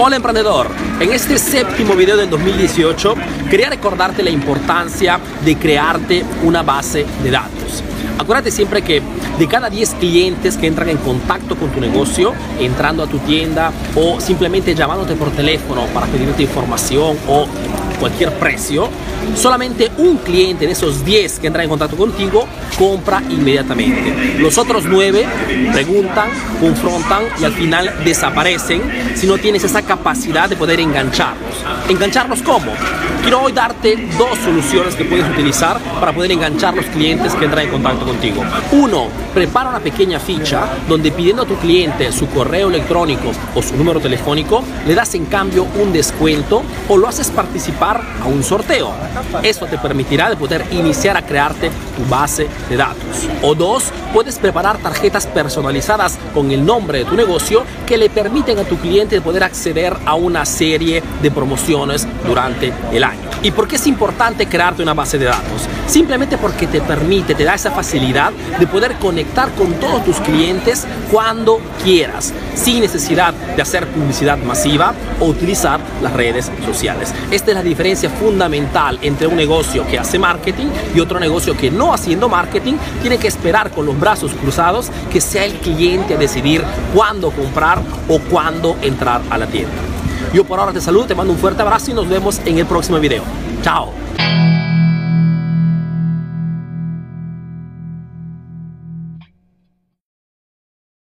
Hola emprendedor, en este séptimo video del 2018 quería recordarte la importancia de crearte una base de datos. Acuérdate siempre que de cada 10 clientes que entran en contacto con tu negocio, entrando a tu tienda o simplemente llamándote por teléfono para pedirte información o cualquier precio, solamente un cliente de esos 10 que entran en contacto contigo compra inmediatamente. Los otros 9 preguntan, confrontan y al final desaparecen si no tienes esa capacidad de poder engancharlos. ¿Engancharlos cómo? Quiero hoy darte dos soluciones que puedes utilizar para poder enganchar los clientes que entran en contacto contigo. Uno, prepara una pequeña ficha donde pidiendo a tu cliente su correo electrónico o su número telefónico, le das en cambio un descuento o lo haces participar a un sorteo. Esto te permitirá de poder iniciar a crearte tu base de datos. O dos, puedes preparar tarjetas personalizadas con el nombre de tu negocio que le permiten a tu cliente poder acceder a una serie de promociones durante el ¿Y por qué es importante crearte una base de datos? Simplemente porque te permite, te da esa facilidad de poder conectar con todos tus clientes cuando quieras, sin necesidad de hacer publicidad masiva o utilizar las redes sociales. Esta es la diferencia fundamental entre un negocio que hace marketing y otro negocio que no haciendo marketing tiene que esperar con los brazos cruzados que sea el cliente a decidir cuándo comprar o cuándo entrar a la tienda. Yo por ahora te saludo, te mando un fuerte abrazo y nos vemos en el próximo video. Chao.